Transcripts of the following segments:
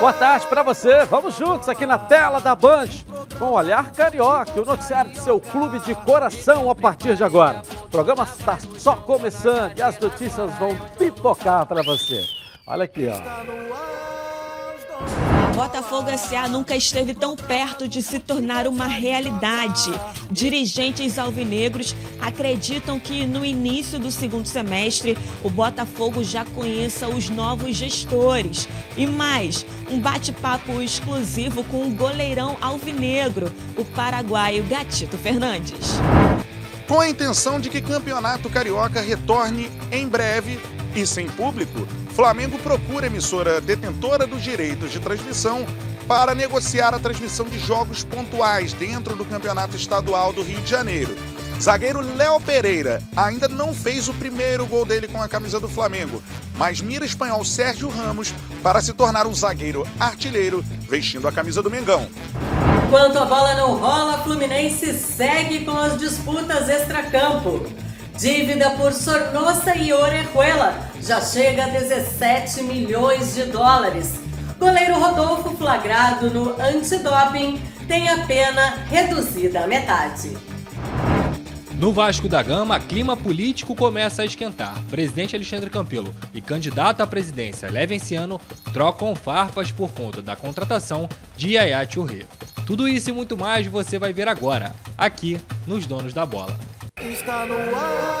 Boa tarde para você. Vamos juntos aqui na tela da Band com o Olhar Carioca, o noticiário do seu clube de coração a partir de agora. O programa está só começando e as notícias vão pipocar para você. Olha aqui, ó. Botafogo SA nunca esteve tão perto de se tornar uma realidade. Dirigentes alvinegros acreditam que no início do segundo semestre o Botafogo já conheça os novos gestores. E mais, um bate-papo exclusivo com o goleirão alvinegro, o paraguaio Gatito Fernandes. Com a intenção de que campeonato carioca retorne em breve e sem público, Flamengo procura emissora detentora dos direitos de transmissão para negociar a transmissão de jogos pontuais dentro do Campeonato Estadual do Rio de Janeiro. Zagueiro Léo Pereira ainda não fez o primeiro gol dele com a camisa do Flamengo, mas mira espanhol Sérgio Ramos para se tornar um zagueiro artilheiro vestindo a camisa do Mengão. Enquanto a bola não rola, Fluminense segue com as disputas extracampo. Dívida por Sornosa e Orejuela já chega a 17 milhões de dólares. Goleiro Rodolfo, flagrado no antidoping, tem a pena reduzida à metade. No Vasco da Gama, clima político começa a esquentar. Presidente Alexandre Campelo e candidato à presidência Levenciano trocam farpas por conta da contratação de Yaya Touré. Tudo isso e muito mais você vai ver agora, aqui nos Donos da Bola.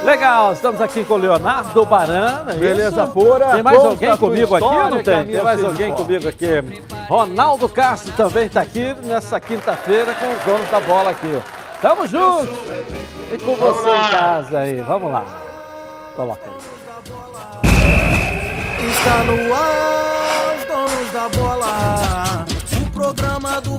Legal, estamos aqui com o Leonardo Barana. Beleza pura. Tem mais alguém comigo aqui? Não tem? Tem mais alguém comigo aqui. Ronaldo Castro também está aqui nessa quinta-feira com os donos da bola aqui. Tamo junto! E com você em casa aí. Vamos lá. Coloca aí. Está no ar, os donos da bola programa do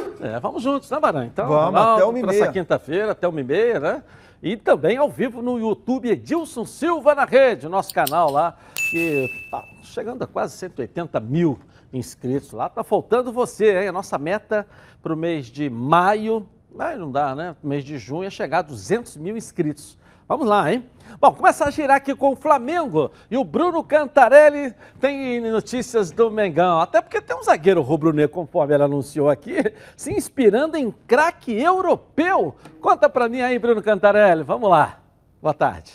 É, vamos juntos, né, Baran? Então, vamos, até uma e meia. quinta-feira, até uma e meia, né? E também ao vivo no YouTube, Edilson Silva na Rede, nosso canal lá, que tá chegando a quase 180 mil inscritos lá. Tá faltando você, hein? A nossa meta para o mês de maio, aí não dá, né? Mês de junho é chegar a 200 mil inscritos. Vamos lá, hein? Bom, começa a girar aqui com o Flamengo e o Bruno Cantarelli tem notícias do Mengão. Até porque tem um zagueiro rubro-negro, conforme ela anunciou aqui, se inspirando em craque europeu. Conta pra mim aí, Bruno Cantarelli. Vamos lá. Boa tarde.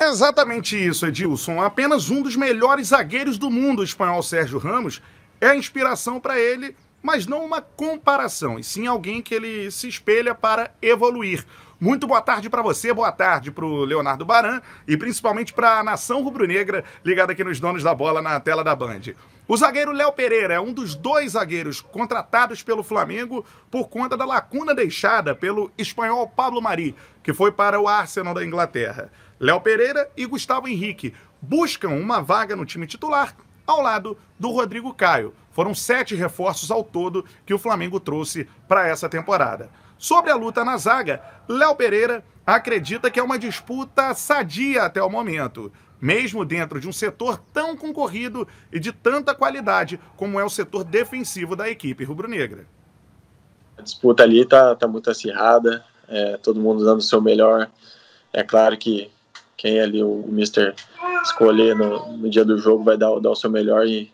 É exatamente isso, Edilson. Apenas um dos melhores zagueiros do mundo, o espanhol Sérgio Ramos, é a inspiração para ele, mas não uma comparação, e sim alguém que ele se espelha para evoluir. Muito boa tarde para você, boa tarde para o Leonardo Baran e principalmente para a nação rubro-negra ligada aqui nos donos da bola na tela da Band. O zagueiro Léo Pereira é um dos dois zagueiros contratados pelo Flamengo por conta da lacuna deixada pelo espanhol Pablo Mari, que foi para o Arsenal da Inglaterra. Léo Pereira e Gustavo Henrique buscam uma vaga no time titular ao lado do Rodrigo Caio. Foram sete reforços ao todo que o Flamengo trouxe para essa temporada. Sobre a luta na zaga, Léo Pereira acredita que é uma disputa sadia até o momento, mesmo dentro de um setor tão concorrido e de tanta qualidade como é o setor defensivo da equipe rubro-negra. A disputa ali está tá muito acirrada, é, todo mundo dando o seu melhor. É claro que quem é ali o, o Mister escolher no, no, dia do jogo vai dar, dar o seu melhor e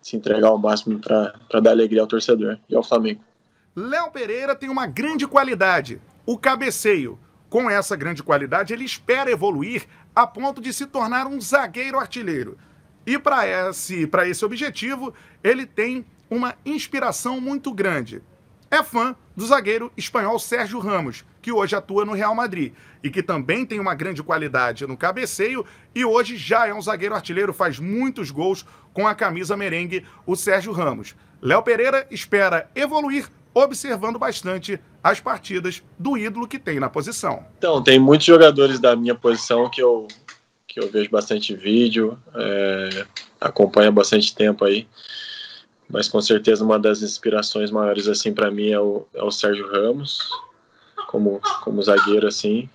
se entregar ao máximo para dar alegria ao torcedor e ao Flamengo. Léo Pereira tem uma grande qualidade, o cabeceio. Com essa grande qualidade, ele espera evoluir a ponto de se tornar um zagueiro artilheiro. E para esse, esse objetivo, ele tem uma inspiração muito grande. É fã do zagueiro espanhol Sérgio Ramos, que hoje atua no Real Madrid e que também tem uma grande qualidade no cabeceio e hoje já é um zagueiro artilheiro, faz muitos gols com a camisa merengue, o Sérgio Ramos. Léo Pereira espera evoluir observando bastante as partidas do ídolo que tem na posição. Então, tem muitos jogadores da minha posição que eu, que eu vejo bastante vídeo, é, acompanho há bastante tempo aí. mas com certeza uma das inspirações maiores assim para mim é o, é o Sérgio Ramos, como, como zagueiro assim,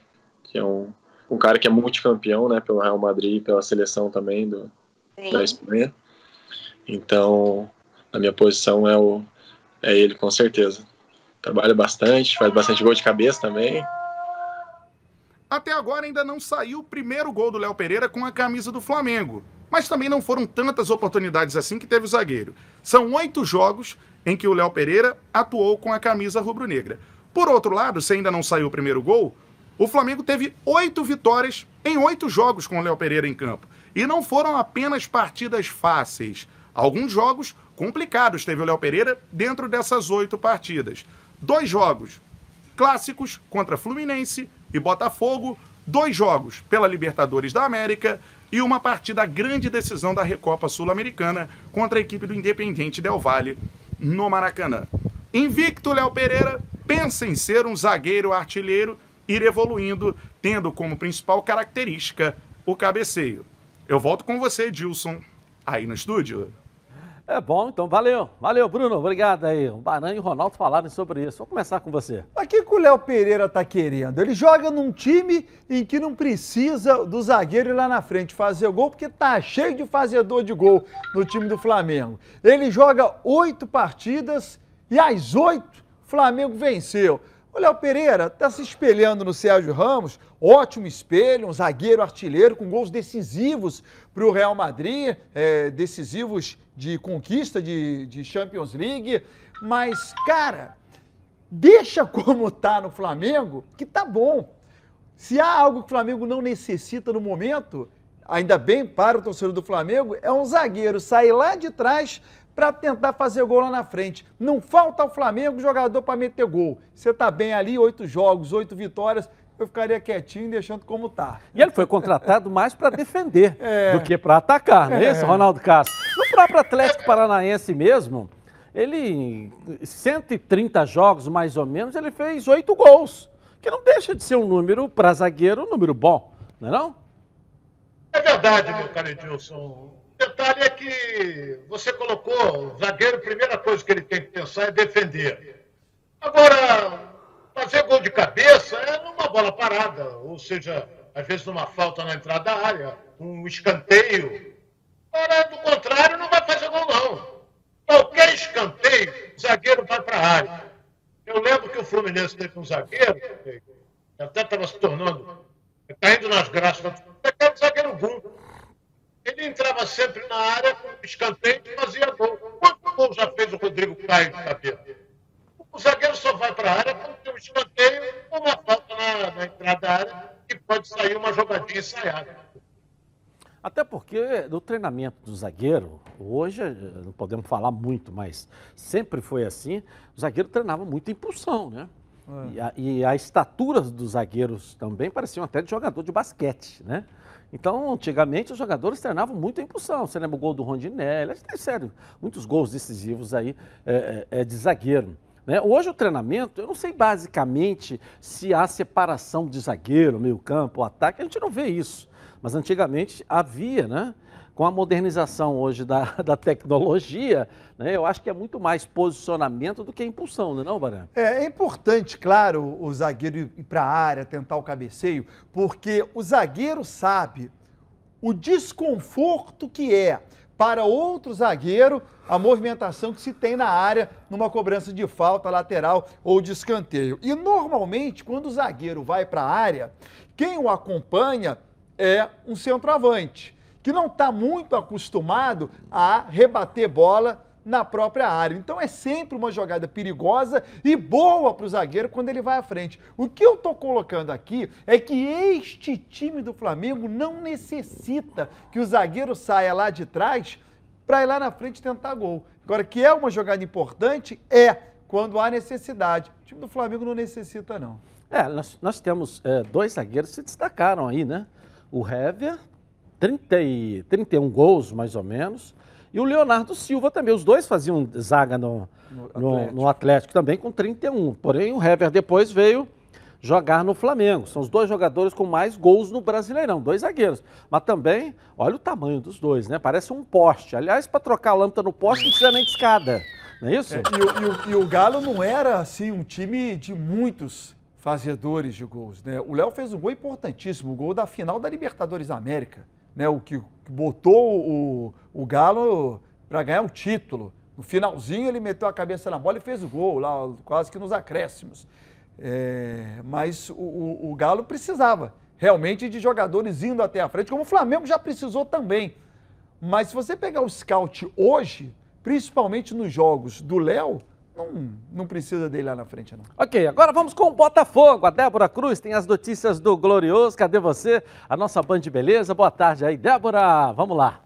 que é um, um cara que é multicampeão, né, pelo Real Madrid, pela seleção também do, da Espanha. Então, a minha posição é o é ele com certeza. Trabalha bastante, faz bastante gol de cabeça também. Até agora ainda não saiu o primeiro gol do Léo Pereira com a camisa do Flamengo. Mas também não foram tantas oportunidades assim que teve o zagueiro. São oito jogos em que o Léo Pereira atuou com a camisa rubro-negra. Por outro lado, se ainda não saiu o primeiro gol, o Flamengo teve oito vitórias em oito jogos com o Léo Pereira em campo. E não foram apenas partidas fáceis. Alguns jogos complicados teve o Léo Pereira dentro dessas oito partidas. Dois jogos clássicos contra Fluminense e Botafogo, dois jogos pela Libertadores da América e uma partida grande decisão da Recopa Sul-Americana contra a equipe do Independente Del Valle no Maracanã. Invicto Léo Pereira pensa em ser um zagueiro artilheiro, ir evoluindo, tendo como principal característica o cabeceio. Eu volto com você, Edilson, aí no estúdio. É bom, então valeu. Valeu, Bruno. Obrigado aí. O Baran e o Ronaldo falaram sobre isso. Vou começar com você. Mas o que, que o Léo Pereira tá querendo? Ele joga num time em que não precisa do zagueiro ir lá na frente fazer gol, porque tá cheio de fazedor de gol no time do Flamengo. Ele joga oito partidas e as oito o Flamengo venceu. O Léo Pereira está se espelhando no Sérgio Ramos, ótimo espelho, um zagueiro artilheiro com gols decisivos para o Real Madrid, é, decisivos de conquista de, de Champions League. Mas, cara, deixa como tá no Flamengo, que tá bom. Se há algo que o Flamengo não necessita no momento, ainda bem para o torcedor do Flamengo, é um zagueiro sair lá de trás para tentar fazer gol lá na frente. Não falta ao Flamengo jogador para meter gol. Você tá bem ali, oito jogos, oito vitórias, eu ficaria quietinho deixando como tá. E ele foi contratado mais para defender é. do que para atacar, não é, é isso, Ronaldo Castro? No próprio Atlético Paranaense mesmo, ele, 130 jogos mais ou menos, ele fez oito gols, que não deixa de ser um número, para zagueiro, um número bom, não é não? É verdade, meu caro Edilson. O detalhe é que você colocou, o zagueiro, a primeira coisa que ele tem que pensar é defender. Agora, fazer gol de cabeça é numa bola parada, ou seja, às vezes numa falta na entrada da área, um escanteio. Para do contrário, não vai fazer gol, não. Qualquer escanteio, o zagueiro vai para a área. Eu lembro que o Fluminense teve um zagueiro, que até estava se tornando, caindo nas graças, aquele zagueiro bom. Ele entrava sempre na área com escanteio e fazia gol. Quanto gol já fez o Rodrigo Caio de cabeça? O zagueiro só vai para a área quando tem um escanteio ou uma falta na, na entrada da área e pode sair uma jogadinha ensaiada. Até porque no treinamento do zagueiro, hoje não podemos falar muito, mas sempre foi assim, o zagueiro treinava muito impulsão, né? É. E, a, e a estatura dos zagueiros também pareciam até de jogador de basquete, né? Então, antigamente, os jogadores treinavam muito a impulsão. Você lembra o gol do Rondinelli? É sério, muitos gols decisivos aí é, é, é de zagueiro. Né? Hoje o treinamento, eu não sei basicamente se há separação de zagueiro, meio campo, ataque, a gente não vê isso. Mas antigamente havia, né? Com a modernização hoje da, da tecnologia, né? eu acho que é muito mais posicionamento do que impulsão, não é não? É, é importante, claro, o zagueiro ir para a área, tentar o cabeceio, porque o zagueiro sabe o desconforto que é para outro zagueiro a movimentação que se tem na área numa cobrança de falta lateral ou de escanteio. E normalmente, quando o zagueiro vai para a área, quem o acompanha é um centroavante, que não está muito acostumado a rebater bola na própria área. Então é sempre uma jogada perigosa e boa para o zagueiro quando ele vai à frente. O que eu estou colocando aqui é que este time do Flamengo não necessita que o zagueiro saia lá de trás para ir lá na frente tentar gol. Agora, que é uma jogada importante, é quando há necessidade. O time do Flamengo não necessita, não. É, nós, nós temos é, dois zagueiros que se destacaram aí, né? O Hever, 30 e, 31 gols mais ou menos, e o Leonardo Silva também. Os dois faziam zaga no, no, Atlético. No, no Atlético também com 31. Porém, o Hever depois veio jogar no Flamengo. São os dois jogadores com mais gols no Brasileirão, dois zagueiros. Mas também, olha o tamanho dos dois, né? Parece um poste. Aliás, para trocar a lâmpada no poste não precisa nem de escada. Não é isso? É, e, o, e, o, e, o, Galo não era assim um time de muitos fazedores de gols, né? O Léo fez um gol importantíssimo, o gol da final da Libertadores da América, né? O que botou o, o Galo para ganhar o título. No finalzinho ele meteu a cabeça na bola e fez o gol lá, quase que nos acréscimos. É, mas o, o, o Galo precisava realmente de jogadores indo até a frente, como o Flamengo já precisou também. Mas se você pegar o scout hoje, principalmente nos jogos do Léo, não, não precisa dele lá na frente, não. Ok, agora vamos com o Botafogo. A Débora Cruz tem as notícias do Glorioso. Cadê você? A nossa Band de Beleza. Boa tarde aí, Débora. Vamos lá.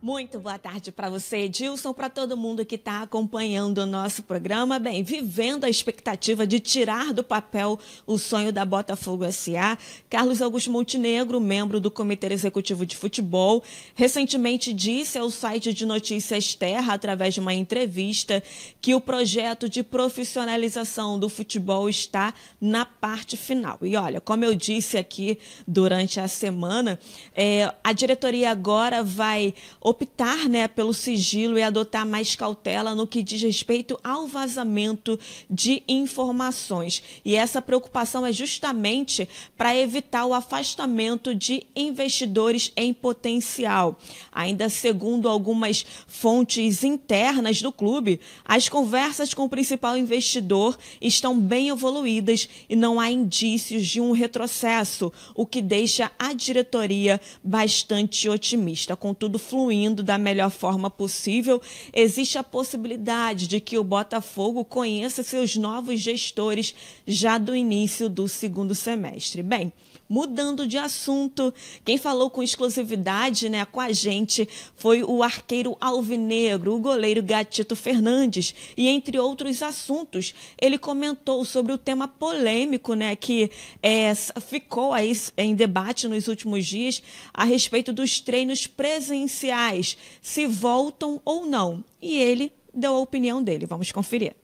Muito boa tarde para você, Edilson, para todo mundo que está acompanhando o nosso programa. Bem, vivendo a expectativa de tirar do papel o sonho da Botafogo SA, Carlos Augusto Montenegro, membro do Comitê Executivo de Futebol, recentemente disse ao site de notícias Terra, através de uma entrevista, que o projeto de profissionalização do futebol está na parte final. E olha, como eu disse aqui durante a semana, é, a diretoria agora vai optar né, pelo sigilo e adotar mais cautela no que diz respeito ao vazamento de informações. E essa preocupação é justamente para evitar o afastamento de investidores em potencial. Ainda segundo algumas fontes internas do clube, as conversas com o principal investidor estão bem evoluídas e não há indícios de um retrocesso, o que deixa a diretoria bastante otimista. Contudo, fluindo indo da melhor forma possível, existe a possibilidade de que o Botafogo conheça seus novos gestores já do início do segundo semestre. Bem, Mudando de assunto, quem falou com exclusividade né, com a gente foi o arqueiro alvinegro, o goleiro Gatito Fernandes. E entre outros assuntos, ele comentou sobre o tema polêmico né, que é, ficou aí em debate nos últimos dias a respeito dos treinos presenciais, se voltam ou não. E ele deu a opinião dele. Vamos conferir.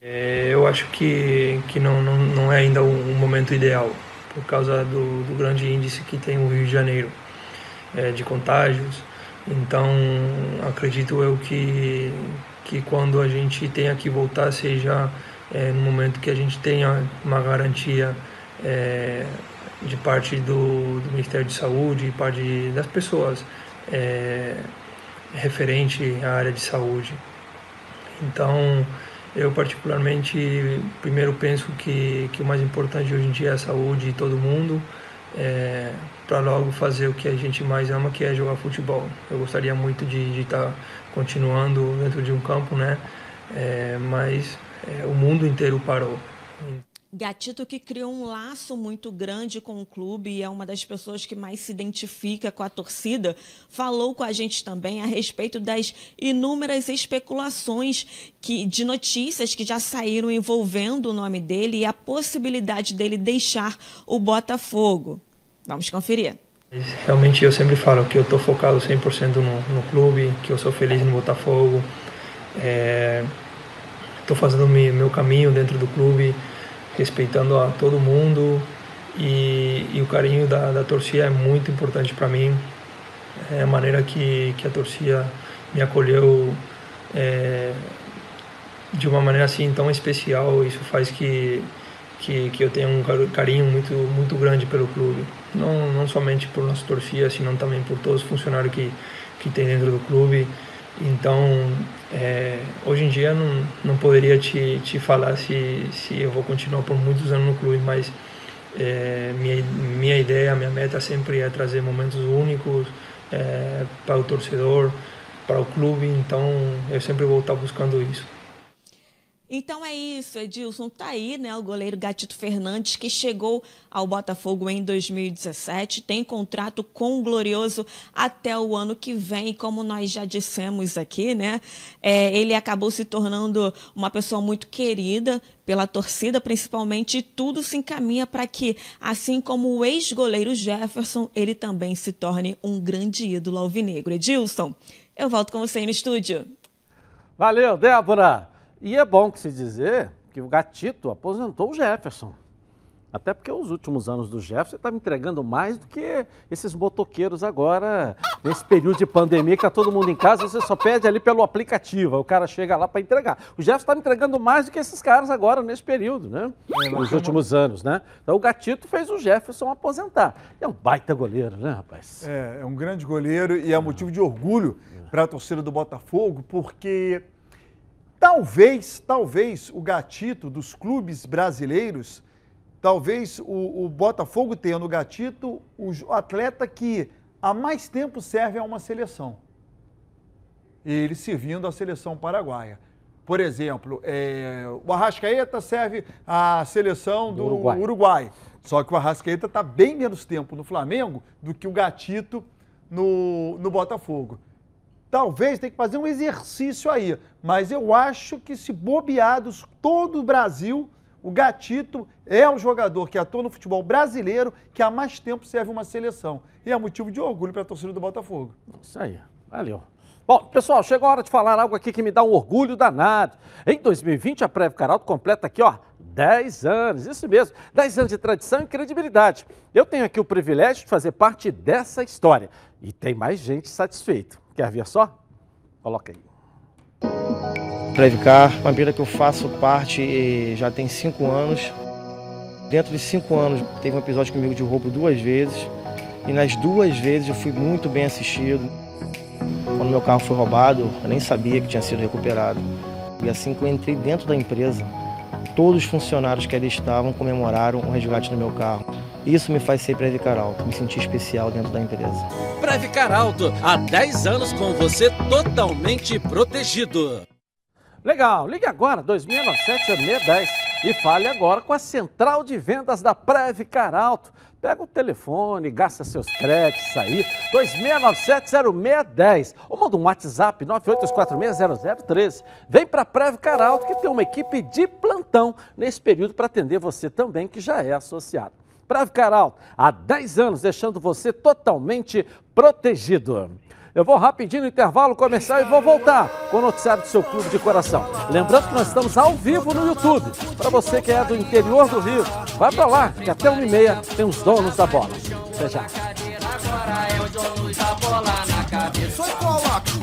É, eu acho que, que não, não, não é ainda um momento ideal por causa do, do grande índice que tem o Rio de Janeiro é, de contágios. Então, acredito eu que, que quando a gente tenha que voltar, seja é, no momento que a gente tenha uma garantia é, de parte do, do, Ministério de Saúde e parte das pessoas é, referente à área de saúde. Então, eu, particularmente, primeiro penso que, que o mais importante hoje em dia é a saúde de todo mundo, é, para logo fazer o que a gente mais ama, que é jogar futebol. Eu gostaria muito de estar tá continuando dentro de um campo, né? É, mas é, o mundo inteiro parou. Gatito que criou um laço muito grande com o clube e é uma das pessoas que mais se identifica com a torcida, falou com a gente também a respeito das inúmeras especulações que, de notícias que já saíram envolvendo o nome dele e a possibilidade dele deixar o Botafogo. Vamos conferir. Realmente eu sempre falo que eu estou focado 100% no, no clube, que eu sou feliz no Botafogo, estou é, fazendo meu caminho dentro do clube respeitando a todo mundo e, e o carinho da, da torcida é muito importante para mim. É a maneira que, que a torcida me acolheu é, de uma maneira assim tão especial, isso faz que, que, que eu tenha um carinho muito, muito grande pelo clube. Não, não somente por nossa torcida, senão também por todos os funcionários que, que tem dentro do clube. Então, é, hoje em dia não, não poderia te, te falar se, se eu vou continuar por muitos anos no clube, mas é, minha, minha ideia, minha meta sempre é trazer momentos únicos é, para o torcedor, para o clube, então eu sempre vou estar buscando isso. Então é isso, Edilson. Tá aí, né? O goleiro Gatito Fernandes, que chegou ao Botafogo em 2017, tem contrato com o Glorioso até o ano que vem, como nós já dissemos aqui, né? É, ele acabou se tornando uma pessoa muito querida pela torcida, principalmente, e tudo se encaminha para que, assim como o ex-goleiro Jefferson, ele também se torne um grande ídolo alvinegro. Edilson, eu volto com você aí no estúdio. Valeu, Débora! E é bom que se dizer que o Gatito aposentou o Jefferson. Até porque os últimos anos do Jefferson estava entregando mais do que esses motoqueiros agora, nesse período de pandemia que está todo mundo em casa, você só pede ali pelo aplicativo, o cara chega lá para entregar. O Jefferson estava entregando mais do que esses caras agora nesse período, né? Nos últimos anos, né? Então o Gatito fez o Jefferson aposentar. É um baita goleiro, né, rapaz? É, é um grande goleiro e é motivo de orgulho para a torcida do Botafogo, porque talvez, talvez o gatito dos clubes brasileiros, talvez o, o Botafogo tenha no gatito o atleta que há mais tempo serve a uma seleção. Ele servindo à seleção paraguaia. Por exemplo, é, o Arrascaeta serve à seleção do, Do Uruguai. Uruguai. Só que o Arrascaeta está bem menos tempo no Flamengo do que o Gatito no, no Botafogo. Talvez tenha que fazer um exercício aí, mas eu acho que se bobeados todo o Brasil, o Gatito é um jogador que atua no futebol brasileiro que há mais tempo serve uma seleção. E é motivo de orgulho para a torcida do Botafogo. Isso aí, valeu. Bom, pessoal, chegou a hora de falar algo aqui que me dá um orgulho danado. Em 2020, a Prévio Caralto completa aqui, ó, 10 anos, isso mesmo, 10 anos de tradição e credibilidade. Eu tenho aqui o privilégio de fazer parte dessa história. E tem mais gente satisfeita. Quer ver só? Coloca aí. Previcar, uma empresa que eu faço parte eh, já tem cinco anos. Dentro de cinco anos teve um episódio comigo de roubo duas vezes. E nas duas vezes eu fui muito bem assistido. Quando meu carro foi roubado, eu nem sabia que tinha sido recuperado. E assim que eu entrei dentro da empresa, todos os funcionários que ali estavam comemoraram o resgate do meu carro. Isso me faz ser Previcar Alto, me sentir especial dentro da empresa. Previcar Alto, há 10 anos com você totalmente protegido. Legal, ligue agora, 2697-0610 e fale agora com a central de vendas da Previcar Alto. Pega o telefone, gasta seus créditos aí, 2697-0610 ou manda um WhatsApp 982460013. Vem para a Previcar Alto que tem uma equipe de plantão nesse período para atender você também que já é associado. Previcar Alto, há 10 anos deixando você totalmente protegido. Eu vou rapidinho no intervalo comercial e vou voltar com o noticiário do seu clube de coração. Lembrando que nós estamos ao vivo no YouTube. Para você que é do interior do Rio, vai para lá, que até 1h30 tem os donos da bola. Até já.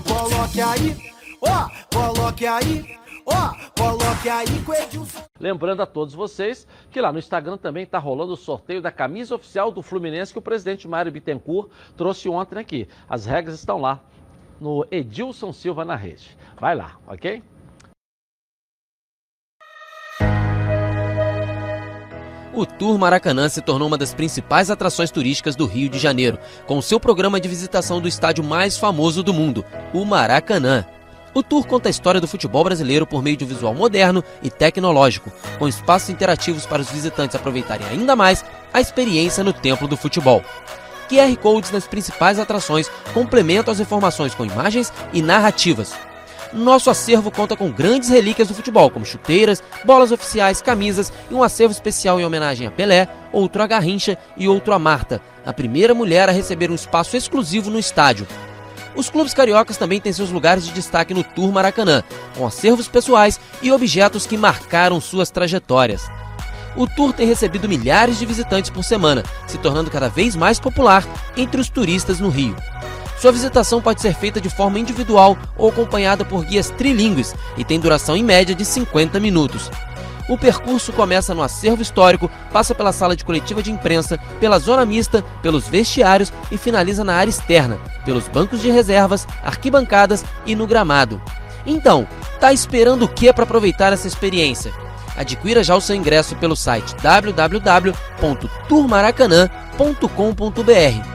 Coloque aí, ó, coloque aí, ó, coloque aí com o Edilson. Lembrando a todos vocês que lá no Instagram também está rolando o sorteio da camisa oficial do Fluminense que o presidente Mário Bittencourt trouxe ontem aqui. As regras estão lá no Edilson Silva na rede. Vai lá, ok? O Tour Maracanã se tornou uma das principais atrações turísticas do Rio de Janeiro, com seu programa de visitação do estádio mais famoso do mundo, o Maracanã. O tour conta a história do futebol brasileiro por meio de um visual moderno e tecnológico, com espaços interativos para os visitantes aproveitarem ainda mais a experiência no templo do futebol. QR Codes nas principais atrações complementam as informações com imagens e narrativas. Nosso acervo conta com grandes relíquias do futebol, como chuteiras, bolas oficiais, camisas e um acervo especial em homenagem a Pelé, outro a Garrincha e outro a Marta, a primeira mulher a receber um espaço exclusivo no estádio. Os clubes cariocas também têm seus lugares de destaque no Tour Maracanã, com acervos pessoais e objetos que marcaram suas trajetórias. O tour tem recebido milhares de visitantes por semana, se tornando cada vez mais popular entre os turistas no Rio. Sua visitação pode ser feita de forma individual ou acompanhada por guias trilingües e tem duração em média de 50 minutos. O percurso começa no acervo histórico, passa pela sala de coletiva de imprensa, pela zona mista, pelos vestiários e finaliza na área externa, pelos bancos de reservas, arquibancadas e no gramado. Então, tá esperando o que para aproveitar essa experiência? Adquira já o seu ingresso pelo site www.turmaracanã.com.br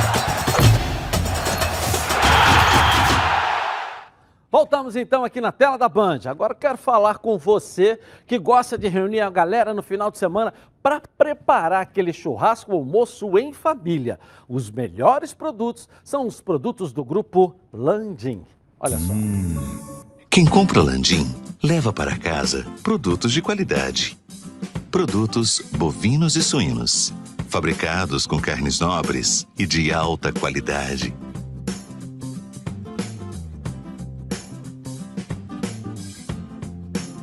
Voltamos então aqui na tela da Band. Agora quero falar com você que gosta de reunir a galera no final de semana para preparar aquele churrasco almoço em família. Os melhores produtos são os produtos do grupo Landim. Olha só. Quem compra Landim, leva para casa produtos de qualidade. Produtos bovinos e suínos, fabricados com carnes nobres e de alta qualidade.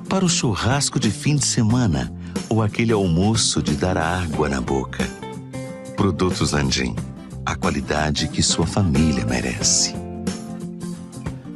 Para o churrasco de fim de semana ou aquele almoço de dar água na boca. Produtos Landim, a qualidade que sua família merece.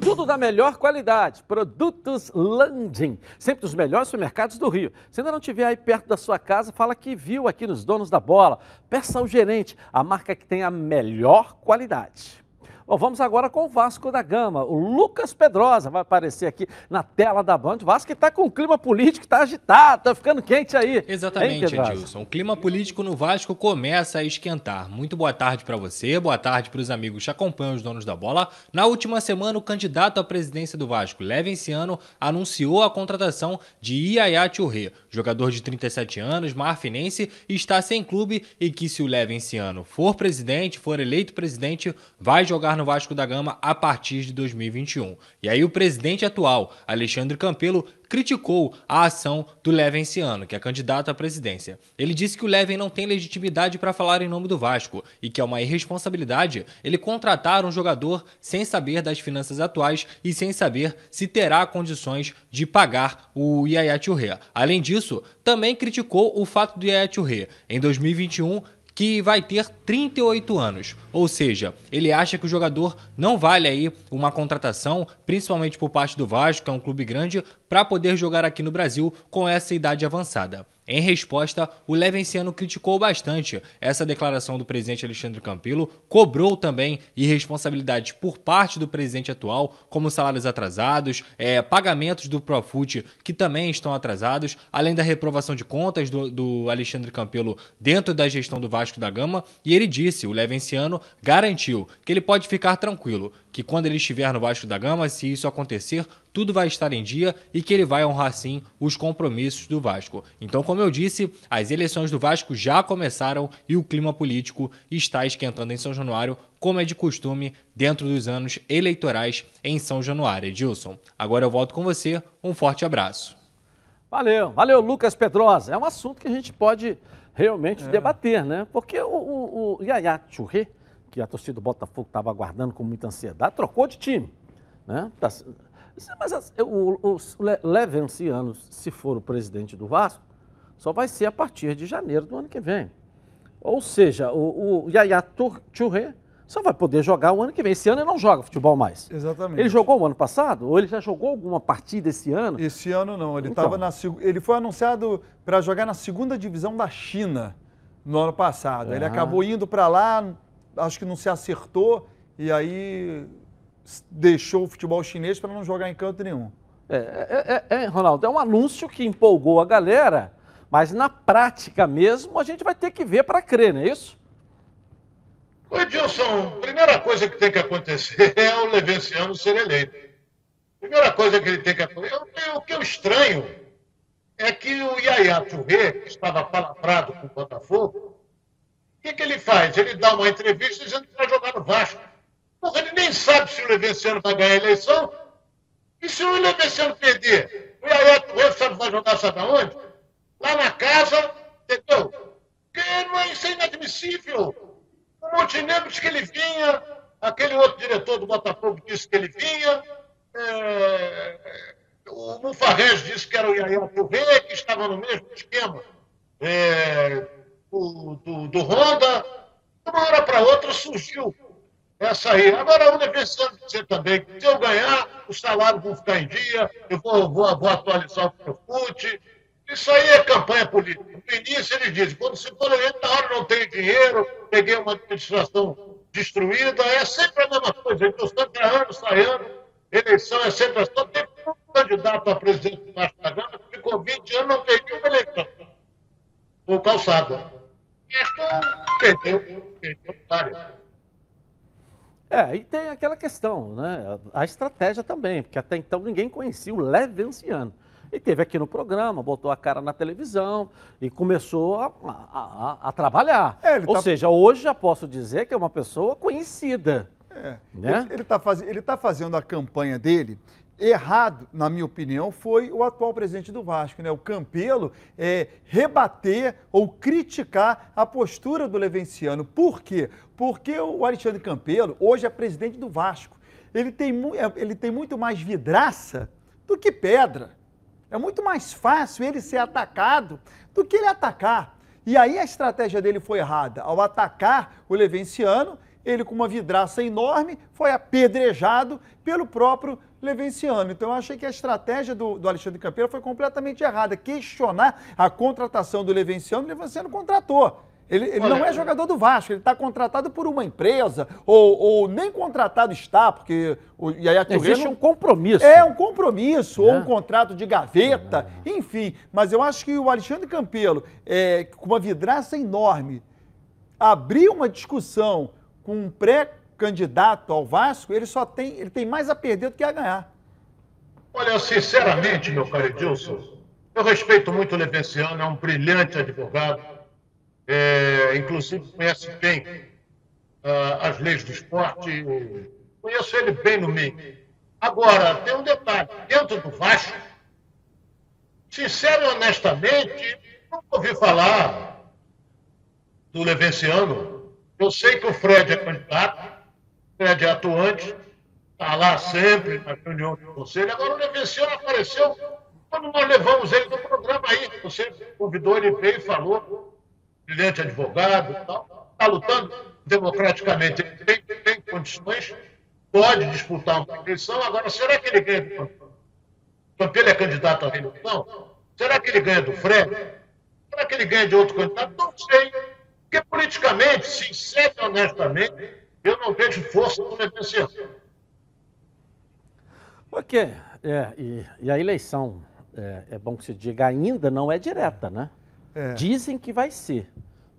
Tudo da melhor qualidade. Produtos Landim. Sempre dos melhores supermercados do Rio. Se ainda não estiver aí perto da sua casa, fala que viu aqui nos Donos da Bola. Peça ao gerente a marca que tem a melhor qualidade. Bom, vamos agora com o Vasco da Gama. O Lucas Pedrosa vai aparecer aqui na tela da Band. O Vasco está com um clima político, está agitado, está ficando quente aí. Exatamente, Edilson. O clima político no Vasco começa a esquentar. Muito boa tarde para você, boa tarde para os amigos que acompanham os donos da bola. Na última semana, o candidato à presidência do Vasco, Levenciano, anunciou a contratação de Iaiá Churré, jogador de 37 anos, marfinense, está sem clube e que se o Levenciano for presidente, for eleito presidente, vai jogar no Vasco da Gama a partir de 2021. E aí o presidente atual, Alexandre Campelo, criticou a ação do Leven esse ano, que é candidato à presidência. Ele disse que o Leven não tem legitimidade para falar em nome do Vasco e que é uma irresponsabilidade ele contratar um jogador sem saber das finanças atuais e sem saber se terá condições de pagar o Yaya Touré. Além disso, também criticou o fato do Yaya Touré, em 2021, que vai ter 38 anos. Ou seja, ele acha que o jogador não vale aí uma contratação, principalmente por parte do Vasco, que é um clube grande, para poder jogar aqui no Brasil com essa idade avançada. Em resposta, o Levenciano criticou bastante essa declaração do presidente Alexandre Campelo, cobrou também irresponsabilidades por parte do presidente atual, como salários atrasados, é, pagamentos do Profut que também estão atrasados, além da reprovação de contas do, do Alexandre Campelo dentro da gestão do Vasco da Gama. E ele disse, o Levenciano garantiu que ele pode ficar tranquilo, que quando ele estiver no Vasco da Gama, se isso acontecer, tudo vai estar em dia e que ele vai honrar sim os compromissos do Vasco. Então, como eu disse, as eleições do Vasco já começaram e o clima político está esquentando em São Januário, como é de costume dentro dos anos eleitorais em São Januário. Edilson, agora eu volto com você. Um forte abraço. Valeu, valeu, Lucas Pedrosa. É um assunto que a gente pode realmente é. debater, né? Porque o, o, o Yaya Churré, que a torcida do Botafogo estava aguardando com muita ansiedade, trocou de time. Né? Tá, mas o, o, o Levenciano, se for o presidente do Vasco, só vai ser a partir de janeiro do ano que vem. Ou seja, o, o Yaya Touré só vai poder jogar o ano que vem. Esse ano ele não joga futebol mais. Exatamente. Ele jogou o ano passado? Ou ele já jogou alguma partida esse ano? Esse ano não. Ele, então. na, ele foi anunciado para jogar na segunda divisão da China no ano passado. Ele acabou indo para lá, acho que não se acertou, e aí deixou o futebol chinês para não jogar em canto nenhum. É, é, é, é, Ronaldo, é um anúncio que empolgou a galera, mas na prática mesmo a gente vai ter que ver para crer, não é isso? Ô Edilson, primeira coisa que tem que acontecer é o Levenciano ser eleito. Primeira coisa que ele tem que acontecer. o que eu estranho é que o Yaya Touré, que estava palavrado com o Botafogo, o que, que ele faz? Ele dá uma entrevista dizendo que vai jogar no Vasco. Porra, ele nem sabe se o Levenciano vai ganhar a eleição. E se o Levenciano perder, o Yaya Touré sabe vai jogar sabe aonde? Lá na casa, entendeu? Porque não é, isso é inadmissível. O Montenegro disse que ele vinha, aquele outro diretor do Botafogo disse que ele vinha, é, o Mufarrez disse que era o Yaya Touré, que estava no mesmo esquema é, do, do, do Honda. De uma hora para outra surgiu essa aí. Agora, a Universidade dizer também que se eu ganhar, os salários vão ficar em dia, eu vou, vou, vou atualizar o Profut. Isso aí é campanha política. No início, eles dizem, quando se for eleito, na hora não tenho dinheiro, peguei uma administração destruída, é sempre a mesma coisa. Então, sempre ano, sai ano, eleição é sempre assim. Tem um candidato a presidente do da Gama que ficou 20 anos, não perdeu uma eleição. O calçado. Então, perdeu, perdeu várias. É, e tem aquela questão, né? A estratégia também, porque até então ninguém conhecia o Levenciano. E teve aqui no programa, botou a cara na televisão e começou a, a, a, a trabalhar. É, Ou tá... seja, hoje já posso dizer que é uma pessoa conhecida. É. Né? Ele está faz... tá fazendo a campanha dele errado, na minha opinião, foi o atual presidente do Vasco, né? O Campelo é, rebater ou criticar a postura do Levenciano. Por quê? Porque o Alexandre Campelo hoje é presidente do Vasco. Ele tem, é, ele tem muito mais vidraça do que pedra. É muito mais fácil ele ser atacado do que ele atacar. E aí a estratégia dele foi errada. Ao atacar o Levenciano, ele com uma vidraça enorme foi apedrejado pelo próprio Levenciano. Então eu achei que a estratégia do, do Alexandre Campeiro foi completamente errada. Questionar a contratação do Levenciano, o Levenciano contratou. Ele, ele não é jogador do Vasco, ele está contratado por uma empresa, ou, ou, nem contratado está, porque o Yaya. Existe um compromisso. É, um compromisso, é. ou um contrato de gaveta, é. enfim. Mas eu acho que o Alexandre Campelo, é, com uma vidraça enorme, abriu uma discussão com um pré-candidato ao Vasco, ele só tem, ele tem mais a perder do que a ganhar. Olha, sinceramente, meu caro Edilson, eu respeito muito o Levenciano, é um brilhante advogado, é, inclusive conhece bem uh, as leis do esporte, conheço ele bem no meio. Agora, tem um detalhe: dentro do Vasco, sincero e honestamente, nunca ouvi falar do Levenciano. Eu sei que o Fred é candidato, é atuante, está lá sempre na reunião do conselho. Agora, o Levenciano apareceu quando nós levamos ele no programa aí. Você convidou ele veio e falou brilhante advogado, está lutando democraticamente, tem, tem condições, pode disputar uma eleição. Agora, será que ele ganha do? Campelo é candidato à reeleição? Será que ele ganha do Fred? Será que ele ganha de outro candidato? Não sei. Porque politicamente, sincero e honestamente, eu não vejo força para vencer. Ok. É, e, e a eleição, é, é bom que se diga, ainda não é direta, né? É. Dizem que vai ser,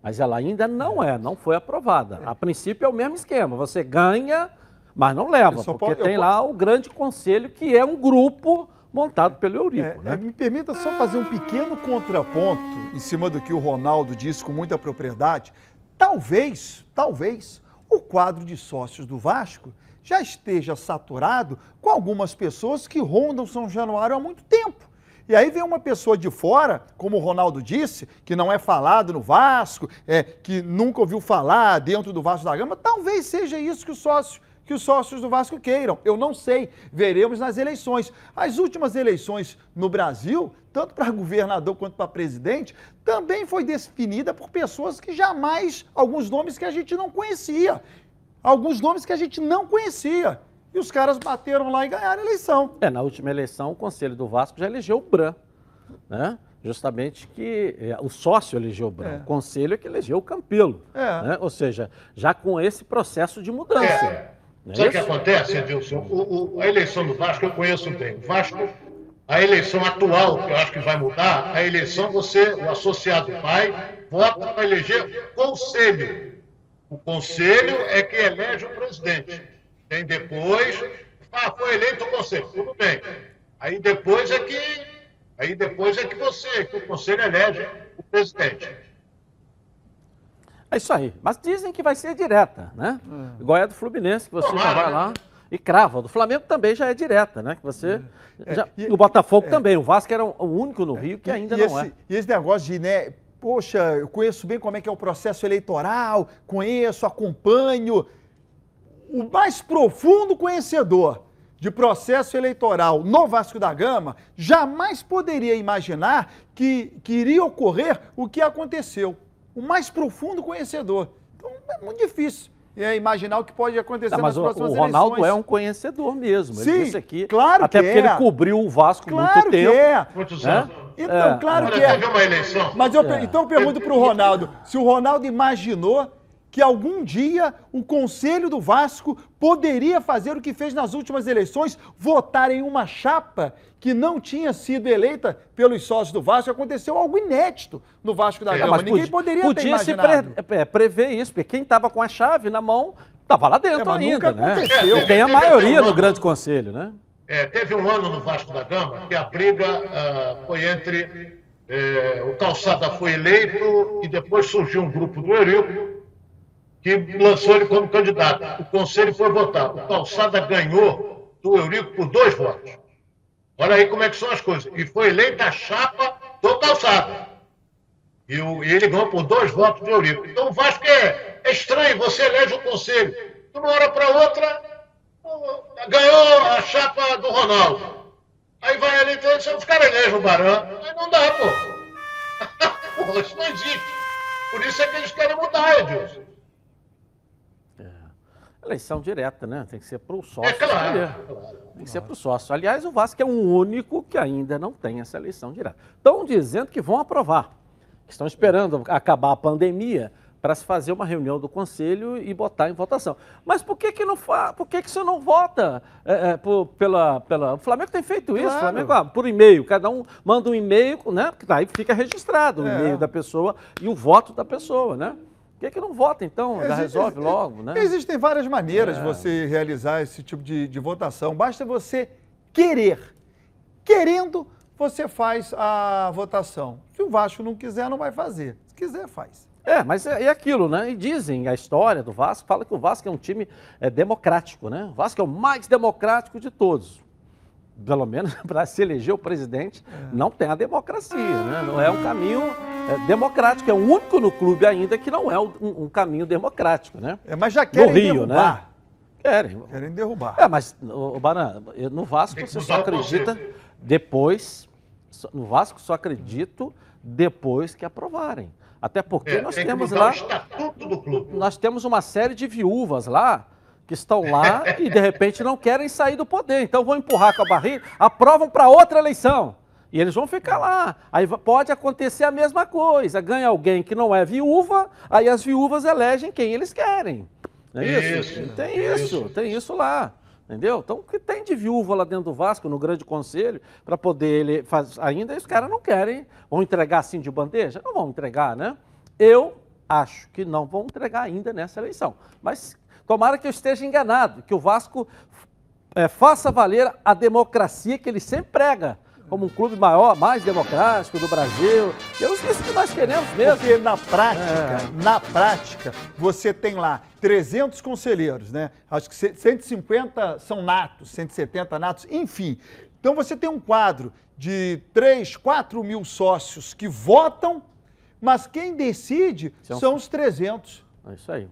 mas ela ainda não é, não foi aprovada. A princípio é o mesmo esquema, você ganha, mas não leva, porque pode, tem lá o grande conselho, que é um grupo montado pelo Eurico. É, né? me permita só fazer um pequeno contraponto em cima do que o Ronaldo disse com muita propriedade. Talvez, talvez, o quadro de sócios do Vasco já esteja saturado com algumas pessoas que rondam São Januário há muito tempo. E aí vem uma pessoa de fora, como o Ronaldo disse, que não é falado no Vasco, é, que nunca ouviu falar dentro do Vasco da Gama, talvez seja isso que os sócios que os sócios do Vasco queiram. Eu não sei, veremos nas eleições. As últimas eleições no Brasil, tanto para governador quanto para presidente, também foi definida por pessoas que jamais, alguns nomes que a gente não conhecia. Alguns nomes que a gente não conhecia. E os caras bateram lá e ganharam a eleição. É, na última eleição, o Conselho do Vasco já elegeu o Bran, né? Justamente que é, o sócio elegeu o Bran, é. o Conselho é que elegeu o Campelo. É. Né? Ou seja, já com esse processo de mudança. É. é Sabe o que acontece, Edilson? O, o, a eleição do Vasco eu conheço bem. O Vasco, a eleição atual, que eu acho que vai mudar, a eleição você, o associado vai, vota para eleger conselho. O conselho é que elege o presidente. Tem depois, ah, foi eleito o conselho, tudo bem. Aí depois é que, aí depois é que você, que o conselho elege o presidente. É isso aí. Mas dizem que vai ser direta, né? É. Igual é a do Fluminense, que você já vai lá e crava. Do Flamengo também já é direta, né? Que você. É. Já... E, o Botafogo é. também. O Vasco era o único no Rio que ainda não esse, é. E esse negócio de, né? Poxa, eu conheço bem como é que é o processo eleitoral, conheço, acompanho o mais profundo conhecedor de processo eleitoral no Vasco da Gama jamais poderia imaginar que, que iria ocorrer o que aconteceu. O mais profundo conhecedor. Então é muito difícil é imaginar o que pode acontecer tá, nas próximas eleições. O Ronaldo eleições. é um conhecedor mesmo. Sim, ele disse aqui, claro até que porque é. ele cobriu o Vasco claro muito tempo. Que é. Muitos anos. Né? Então, é. claro que é. uma eleição. Mas eu, é. então eu pergunto para o Ronaldo, se o Ronaldo imaginou que algum dia o Conselho do Vasco poderia fazer o que fez nas últimas eleições, votar em uma chapa que não tinha sido eleita pelos sócios do Vasco. Aconteceu algo inédito no Vasco da é, Gama. Ninguém poderia podia ter imaginado. se pre é, prever isso, porque quem estava com a chave na mão estava lá dentro é, ainda, né? Aconteceu. Tem a maioria no Grande Conselho, né? É, teve um ano no Vasco da Gama que a briga uh, foi entre eh, o Calçada foi eleito e depois surgiu um grupo do Eurico que lançou ele como candidato. O conselho foi votar. O Calçada ganhou do Eurico por dois votos. Olha aí como é que são as coisas. E foi eleita a chapa do calçado. E, ele ganhou por dois votos de Eurico. Então o Vasco é, é estranho, você elege o conselho. De uma hora para outra, ganhou a chapa do Ronaldo. Aí vai ali, então, os caras elegem o Barão. Aí não dá, pô. pô. Isso não existe. Por isso é que eles querem mudar, Edilson. Eleição direta, né? Tem que ser para o sócio é claro, tem que ser para o sócio. Aliás, o Vasco é o único que ainda não tem essa eleição direta. Estão dizendo que vão aprovar. Estão esperando acabar a pandemia para se fazer uma reunião do conselho e botar em votação. Mas por que que não fa... por que que você não vota é, é, por, pela, pela... O Flamengo tem feito isso, claro. Flamengo, ah, por e-mail, cada um manda um e-mail, né? Aí fica registrado o é. e-mail da pessoa e o voto da pessoa, né? Que, que não vota, então? Já resolve logo, né? Existem várias maneiras é. de você realizar esse tipo de, de votação. Basta você querer. Querendo, você faz a votação. Se o Vasco não quiser, não vai fazer. Se quiser, faz. É, mas é, é, aquilo, né? E dizem, a história do Vasco fala que o Vasco é um time é, democrático, né? O Vasco é o mais democrático de todos pelo menos para se eleger o presidente, é. não tem a democracia, né? não é um caminho é, democrático, é o único no clube ainda que não é um, um caminho democrático. Né? É, mas já querem no Rio, né? derrubar. Né? Querem. Querem derrubar. É, mas, o Baran, no Vasco você só acredita depois, no Vasco só acredito depois que aprovarem. Até porque é, nós temos lá. Nós temos uma série de viúvas lá que estão lá e de repente não querem sair do poder. Então vão empurrar com a barriga, aprovam para outra eleição. E eles vão ficar lá. Aí pode acontecer a mesma coisa. Ganha alguém que não é viúva, aí as viúvas elegem quem eles querem. Não é isso? isso tem isso, isso, tem isso lá. Entendeu? Então, o que tem de viúva lá dentro do Vasco, no Grande Conselho, para poder ele fazer. Ainda os caras não querem. Vão entregar assim de bandeja? Não vão entregar, né? Eu acho que não vão entregar ainda nessa eleição. Mas Tomara que eu esteja enganado, que o Vasco é, faça valer a democracia que ele sempre prega, como um clube maior, mais democrático do Brasil. Eu isso que nós queremos mesmo. Porque na prática, é. na prática, você tem lá 300 conselheiros, né? Acho que 150 são natos, 170 natos, enfim. Então você tem um quadro de 3, 4 mil sócios que votam, mas quem decide são, são os 300. É isso aí.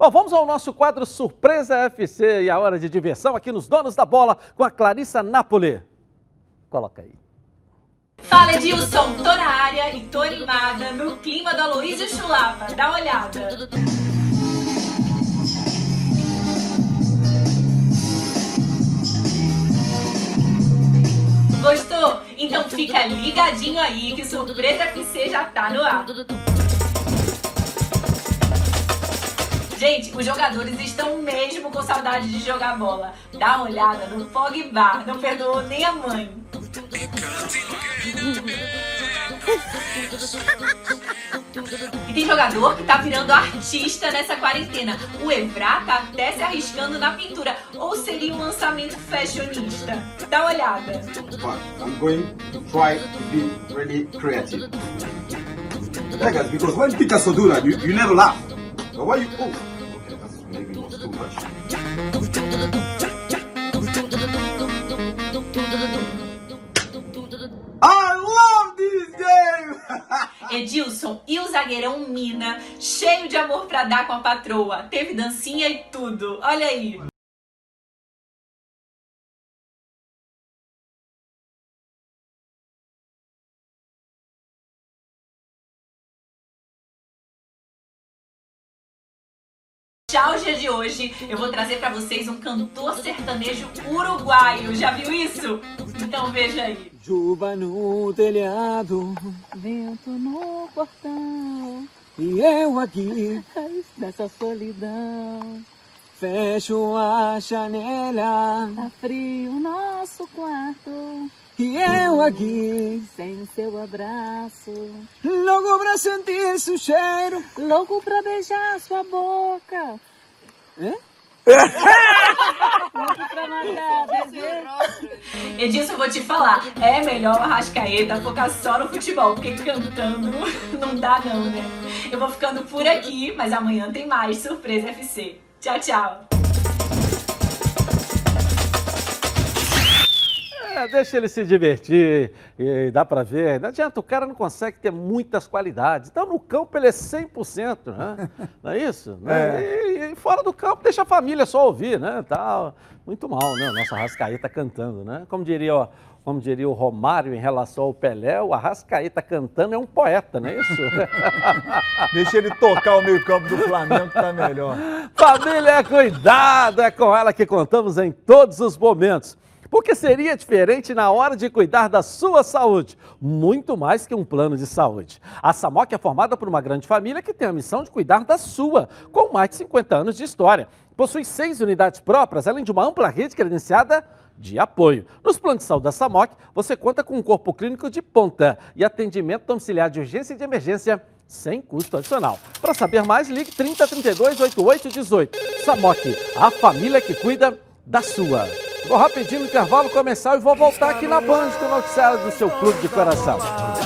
Bom, vamos ao nosso quadro Surpresa FC e a hora de diversão aqui nos Donos da Bola com a Clarissa Napoli. Coloca aí. Fala Edilson, tô na área e tô animada no clima do Aloysio Chulapa. Dá uma olhada. Gostou? Então fica ligadinho aí que Surpresa FC já tá no ar. Gente, os jogadores estão mesmo com saudade de jogar bola. Dá uma olhada no Pogba, não perdoou nem a mãe. E tem jogador que tá virando artista nessa quarentena. O Evra tá até se arriscando na pintura. Ou seria um lançamento fashionista? Dá uma olhada. I'm going to try to be really creative. Because when Picasso do that, you, you never laugh. Why you... Oh. I love this game! Edilson e o zagueirão Mina, cheio de amor pra dar com a patroa. Teve dancinha e tudo. Olha aí. Tchau, dia de hoje eu vou trazer para vocês um cantor sertanejo uruguaio. Já viu isso? Então veja aí. Chuva no telhado, vento no portão, e eu aqui nessa solidão. Fecho a janela, tá frio nosso quarto. E eu aqui, sem seu abraço. Louco pra sentir seu cheiro. Louco pra beijar sua boca. Hã? Edilson, eu vou te falar, é melhor a Rascaeta focar só no futebol, porque cantando não dá não, né? Eu vou ficando por aqui, mas amanhã tem mais Surpresa FC. Tchau, tchau. É, deixa ele se divertir e dá pra ver. Não adianta, o cara não consegue ter muitas qualidades. Então no campo ele é 100%, né? Não é isso? Né? E, e fora do campo deixa a família só ouvir, né? Tá muito mal, né? Nossa Arrascaeta cantando, né? Como diria, ó, como diria o Romário em relação ao Pelé, o Arrascaeta cantando é um poeta, não é isso? Deixa ele tocar o meio-campo do Flamengo que tá melhor. Família, cuidado! É com ela que contamos em todos os momentos. Porque seria diferente na hora de cuidar da sua saúde, muito mais que um plano de saúde. A Samoc é formada por uma grande família que tem a missão de cuidar da sua, com mais de 50 anos de história. Possui seis unidades próprias, além de uma ampla rede credenciada de apoio. Nos planos de saúde da SAMOC, você conta com um corpo clínico de ponta e atendimento domiciliar de urgência e de emergência sem custo adicional. Para saber mais, ligue 30 32 88 18. SAMOC, a família que cuida da sua. Vou rapidinho no intervalo começar e vou voltar aqui na Band com o noticiário do seu clube de coração.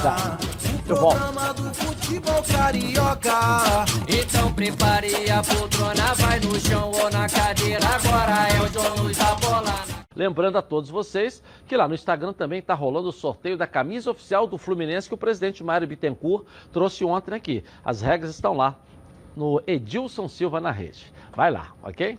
Já. Eu volto. Futebol carioca. Então prepare a poltrona, vai no chão ou na cadeira. Agora é o Luiz da bola. Lembrando a todos vocês que lá no Instagram também está rolando o sorteio da camisa oficial do Fluminense que o presidente Mário Bittencourt trouxe ontem aqui. As regras estão lá no Edilson Silva na rede. Vai lá, ok?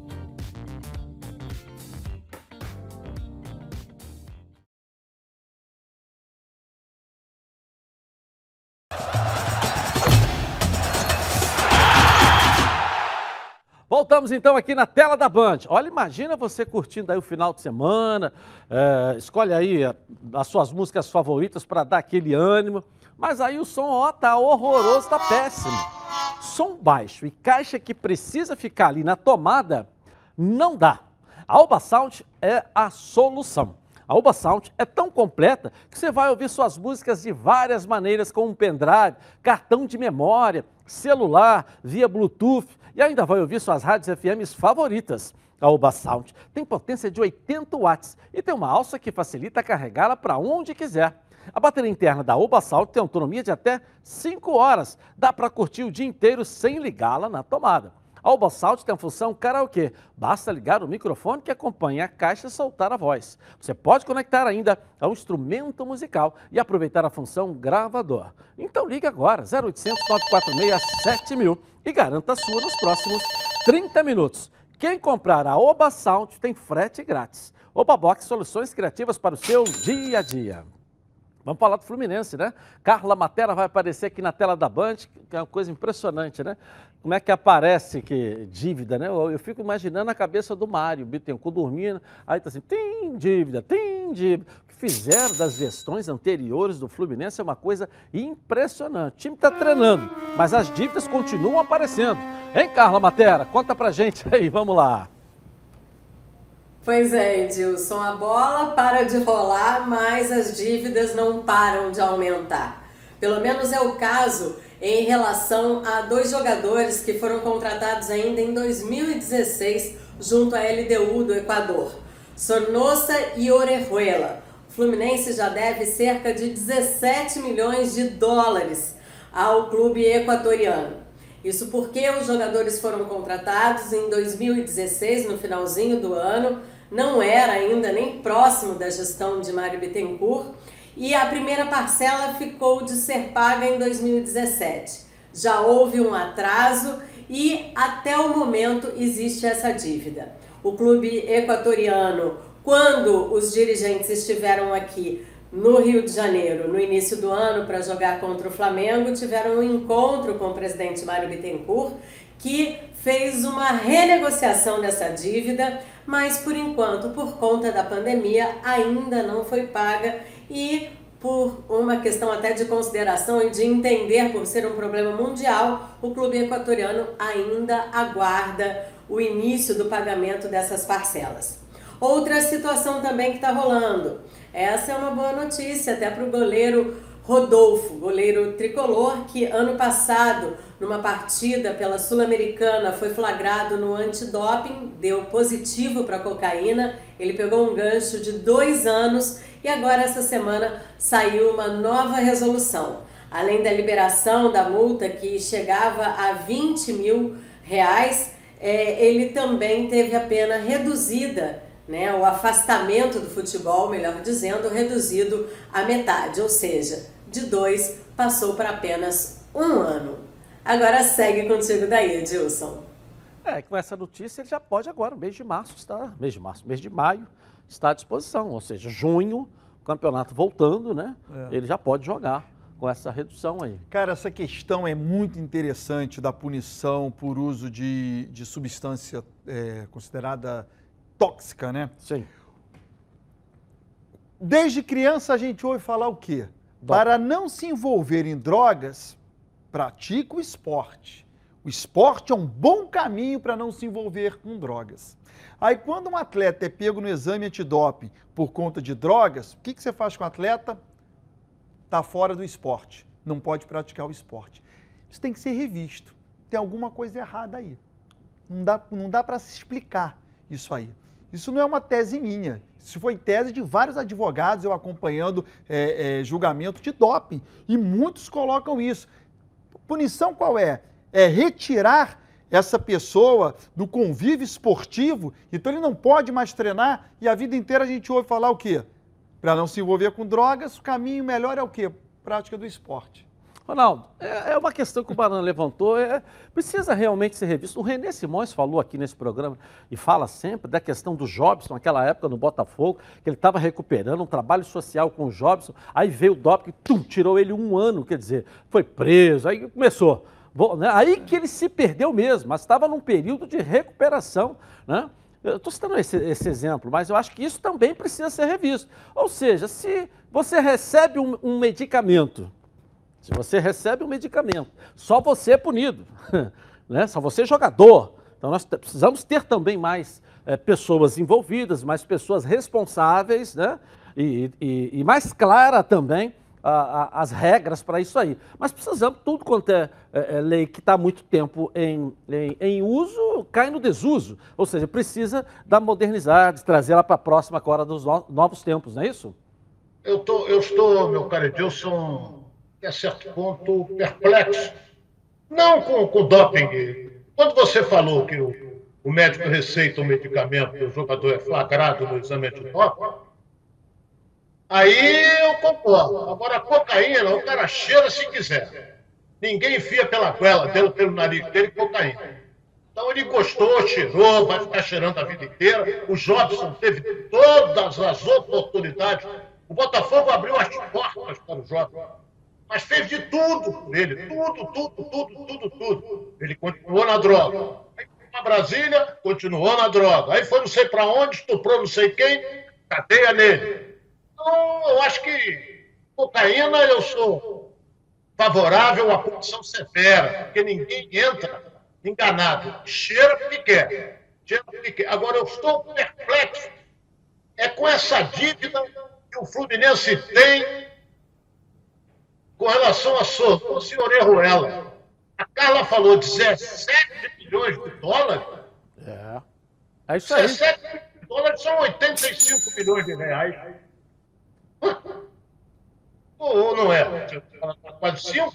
Voltamos então aqui na tela da Band. Olha, imagina você curtindo aí o final de semana, é, escolhe aí a- as suas músicas favoritas para dar aquele ânimo, mas aí o som, ó, tá horroroso, tá péssimo. Som baixo e caixa que precisa ficar ali na tomada, não dá. A Alba Sound é a solução. A Alba Sound é tão completa que você vai ouvir suas músicas de várias maneiras, com um pendrive, cartão de memória, celular, via Bluetooth e ainda vai ouvir suas rádios FMs favoritas. A Alba Sound tem potência de 80 watts e tem uma alça que facilita carregá-la para onde quiser. A bateria interna da Alba Sound tem autonomia de até 5 horas. Dá para curtir o dia inteiro sem ligá-la na tomada. A Alba Sound tem a função karaokê. Basta ligar o microfone que acompanha a caixa e soltar a voz. Você pode conectar ainda ao instrumento musical e aproveitar a função gravador. Então ligue agora, 0800 946 7000 e garanta a sua nos próximos 30 minutos. Quem comprar a Oba Sound tem frete grátis. Oba Box, soluções criativas para o seu dia a dia. Vamos falar do Fluminense, né? Carla Matera vai aparecer aqui na tela da Band, que é uma coisa impressionante, né? Como é que aparece que dívida, né? Eu, eu fico imaginando a cabeça do Mário Bittencourt dormindo, aí tá assim, tem dívida, tem dívida. O que fizeram das gestões anteriores do Fluminense é uma coisa impressionante. O time está treinando, mas as dívidas continuam aparecendo. Hein, Carla Matera? Conta pra gente aí, vamos lá. Pois é, Edilson, a bola para de rolar, mas as dívidas não param de aumentar. Pelo menos é o caso em relação a dois jogadores que foram contratados ainda em 2016 junto à LDU do Equador, Sornosa e Orejuela. O Fluminense já deve cerca de 17 milhões de dólares ao clube equatoriano. Isso porque os jogadores foram contratados em 2016, no finalzinho do ano, não era ainda nem próximo da gestão de Mário Bittencourt, e a primeira parcela ficou de ser paga em 2017. Já houve um atraso e até o momento existe essa dívida. O clube equatoriano, quando os dirigentes estiveram aqui no Rio de Janeiro, no início do ano, para jogar contra o Flamengo, tiveram um encontro com o presidente Mário Bittencourt, que fez uma renegociação dessa dívida, mas por enquanto, por conta da pandemia, ainda não foi paga e por uma questão até de consideração e de entender por ser um problema mundial, o clube equatoriano ainda aguarda o início do pagamento dessas parcelas. Outra situação também que está rolando. Essa é uma boa notícia até para o goleiro Rodolfo, goleiro tricolor, que ano passado, numa partida pela Sul-Americana, foi flagrado no antidoping, deu positivo para cocaína. Ele pegou um gancho de dois anos e agora, essa semana, saiu uma nova resolução. Além da liberação da multa, que chegava a 20 mil reais, é, ele também teve a pena reduzida né, o afastamento do futebol, melhor dizendo, reduzido à metade, ou seja, de dois passou para apenas um ano. Agora segue contigo daí, Edilson. É, com essa notícia ele já pode agora, mês de março, está, mês de março, mês de maio, está à disposição, ou seja, junho, o campeonato voltando, né? É. Ele já pode jogar com essa redução aí. Cara, essa questão é muito interessante da punição por uso de, de substância é, considerada tóxica, né? Sim. Desde criança a gente ouve falar o quê? Para não se envolver em drogas, pratica o esporte. O esporte é um bom caminho para não se envolver com drogas. Aí, quando um atleta é pego no exame antidoping por conta de drogas, o que, que você faz com o atleta? Está fora do esporte, não pode praticar o esporte. Isso tem que ser revisto. Tem alguma coisa errada aí. Não dá, não dá para se explicar isso aí. Isso não é uma tese minha. Isso foi tese de vários advogados, eu acompanhando é, é, julgamento de doping. E muitos colocam isso. Punição qual é? É retirar essa pessoa do convívio esportivo, então ele não pode mais treinar e a vida inteira a gente ouve falar o quê? Para não se envolver com drogas, o caminho melhor é o quê? Prática do esporte. Ronaldo, é, é uma questão que o Barana levantou, é, precisa realmente ser revisto. O Renê Simões falou aqui nesse programa e fala sempre da questão do Jobson, naquela época no Botafogo, que ele estava recuperando um trabalho social com o Jobson, aí veio o doping, tum, tirou ele um ano, quer dizer, foi preso, aí começou. Né? Aí que ele se perdeu mesmo, mas estava num período de recuperação, né? Eu estou citando esse, esse, exemplo, mas eu acho que isso também precisa ser revisto. Ou seja, se você recebe um, um medicamento se você recebe um medicamento, só você é punido, né? só você é jogador. Então nós precisamos ter também mais é, pessoas envolvidas, mais pessoas responsáveis, né? E, e, e mais clara também a, a, as regras para isso aí. Mas precisamos, tudo quanto é, é, é lei que está há muito tempo em, em, em, uso, cai no desuso. Ou seja, precisa da modernizar, de trazer ela para a próxima agora dos no, novos tempos, não é isso? Eu, tô, eu estou, meu caro Edilson, a certo ponto, perplexo. Não com, com doping. Quando você falou que o, o médico receita um medicamento e o jogador é flagrado no exame antidoping, aí eu concordo. Agora, a cocaína, o cara cheira se quiser. Ninguém enfia pela goela dele, pelo nariz dele, cocaína. Então ele gostou, cheirou, vai ficar cheirando a vida inteira. O Jobson teve todas as oportunidades O Botafogo abriu as portas para o Jota, mas fez de tudo por ele, tudo, tudo, tudo, tudo, tudo. Ele continuou na droga. Aí foi para Brasília, continuou na droga. Aí foi não sei para onde, estuprou não sei quem, cadeia nele. Então, eu acho que cocaína eu sou favorável à punição severa, porque ninguém entra enganado. Cheira porque quer. Cheira porque quer. Agora, eu estou perplexo. É com essa dívida que o Fluminense tem com relação a o senhor Erruela. A Carla falou 17 milhões de dólares. É. É isso aí. 17 milhões de dólares são 85 milhões de reais. Ou não é? Quase 5?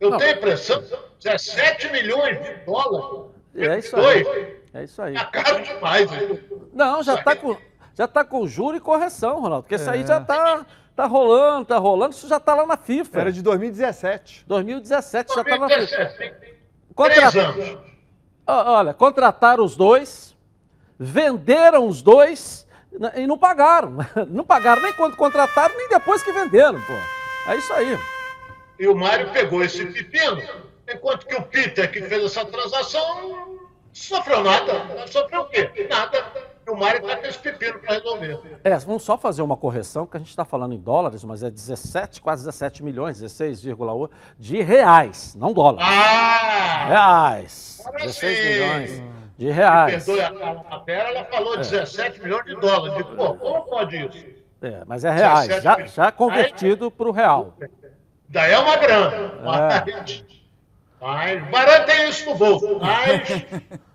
Eu Não. tenho a impressão que 17 milhões de dólares. É isso aí. É isso aí. Tá caro demais. hein? Não, já está com, já tá com juro e correção, Ronaldo. Porque isso aí É. já está tá rolando, tá rolando. Isso já está lá na FIFA. Era de 2017. 2017 já está na 2017, FIFA. tem Contra- três anos. Olha, contrataram os dois, venderam os dois e não pagaram. Não pagaram nem quando contrataram, nem depois que venderam, pô. É isso aí. E o Mário pegou esse pepino, enquanto que o Peter, que fez essa transação, sofreu nada. Sofreu o quê? Nada. E o Mário está com esse pepino para resolver. É, vamos só fazer uma correção, que a gente está falando em dólares, mas é 17, quase 17 milhões, 16,1 de reais, não dólares. Ah! Reais. Agora 16 sim. milhões de reais. Perdoe a Tapera, ela falou 17 milhões de dólares. Digo, pô, como pode isso? É, mas é reais, 17 já, já convertido para o real. Daí é uma grana. É. Mas, mas Barã tem isso no bolso. Mas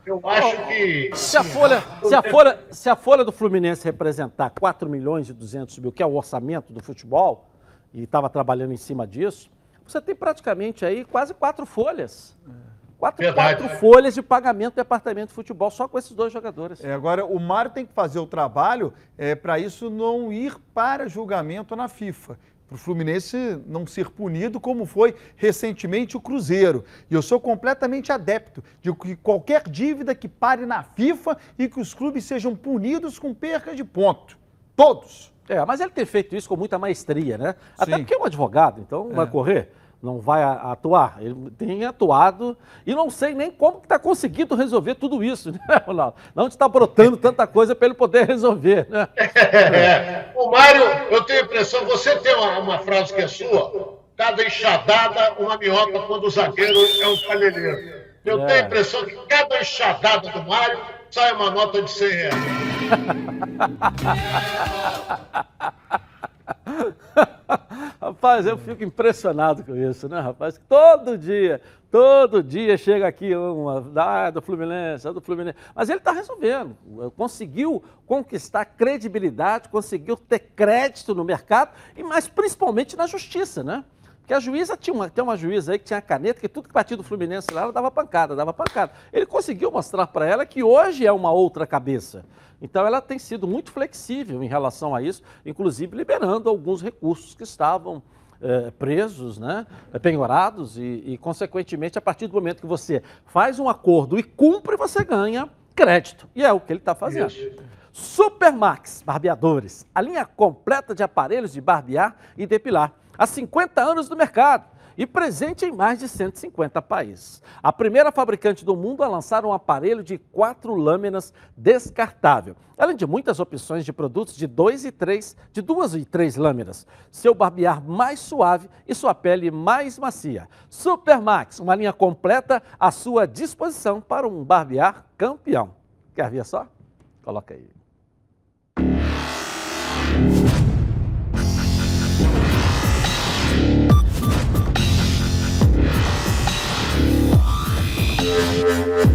eu acho que. Se a, folha, se, a folha, se a folha do Fluminense representar 4 milhões e 200 mil, que é o orçamento do futebol, e estava trabalhando em cima disso, você tem praticamente aí quase quatro folhas. Quatro, quatro folhas de pagamento do departamento de futebol, só com esses dois jogadores. É, agora, o Mário tem que fazer o trabalho é, para isso não ir para julgamento na FIFA. Para o Fluminense não ser punido, como foi recentemente o Cruzeiro. E eu sou completamente adepto de que qualquer dívida que pare na FIFA e que os clubes sejam punidos com perca de ponto. Todos. É, mas ele tem feito isso com muita maestria, né? Até Sim. porque é um advogado, então É. vai correr, não vai atuar. Ele tem atuado e não sei nem como está conseguindo resolver tudo isso, né, Ronaldo? Não está brotando tanta coisa para ele poder resolver, né? É. O Mário, eu tenho a impressão, você tem uma, uma frase que é sua, cada enxadada, uma minhoca quando o zagueiro é um palhelheiro. Eu É. tenho a impressão que cada enxadada do Mário sai uma nota de 100 reais. Rapaz, eu fico impressionado com isso, né, rapaz? Todo dia, todo dia chega aqui uma, ah, do Fluminense, é do Fluminense. Mas ele está resolvendo. Conseguiu conquistar credibilidade, conseguiu ter crédito no mercado, e mas principalmente na justiça, né? Porque a juíza tinha uma, tem uma juíza aí que tinha caneta, que tudo que batia do Fluminense lá, ela dava pancada, dava pancada. Ele conseguiu mostrar para ela que hoje é uma outra cabeça. Então ela tem sido muito flexível em relação a isso, inclusive liberando alguns recursos que estavam eh, presos, né, penhorados, e, e, consequentemente, a partir do momento que você faz um acordo e cumpre, você ganha crédito. E é o que ele está fazendo. Supermax Barbeadores, a linha completa de aparelhos de barbear e depilar. Há 50 anos no mercado e presente em mais de 150 países. A primeira fabricante do mundo a lançar um aparelho de quatro lâminas descartável, além de muitas opções de produtos de dois e três, de duas e três lâminas. Seu barbear mais suave e sua pele mais macia. Supermax, uma linha completa à sua disposição para um barbear campeão. Quer ver só? Coloca aí. You.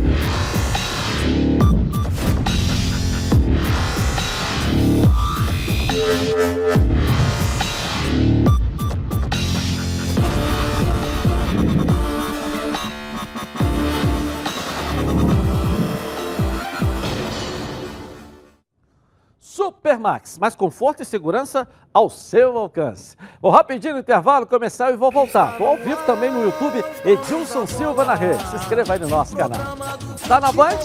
Supermax, mais conforto e segurança ao seu alcance. Vou rapidinho no intervalo começar e vou voltar. Estou ao vivo também no YouTube, Edilson Silva na rede. Se inscreva aí no nosso canal. Tá na Band?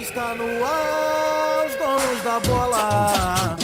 Está no ar, os donos donos da bola.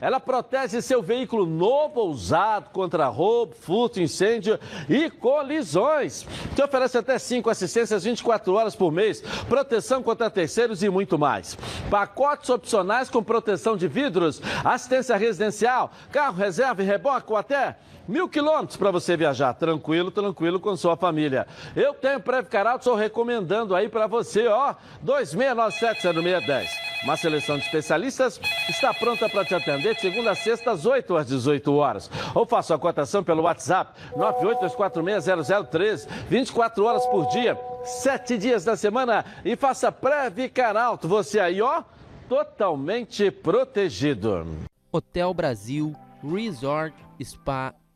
Ela protege seu veículo novo ou usado contra roubo, furto, incêndio e colisões. Te oferece até 5 assistências 24 horas por mês, proteção contra terceiros e muito mais. Pacotes opcionais com proteção de vidros, assistência residencial, carro reserva e reboque ou até mil quilômetros para você viajar tranquilo, tranquilo com sua família. Eu tenho Preve Caralto, estou recomendando aí para você, ó, 2697-0610. Uma seleção de especialistas está pronta para te atender de segunda a sexta, às 8 às 18 horas. Ou faça a cotação pelo WhatsApp 982460013, 24 horas por dia, 7 dias da semana e faça Preve Caralto. Você aí, ó, totalmente protegido. Hotel Brasil Resort Spa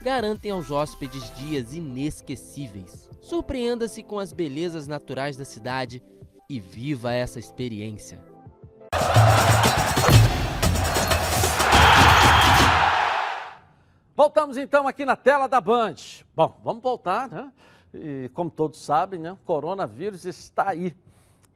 garantem aos hóspedes dias inesquecíveis. Surpreenda-se com as belezas naturais da cidade e viva essa experiência. Voltamos então aqui na tela da Band. Bom, vamos voltar, né? E como todos sabem, né? O coronavírus está aí.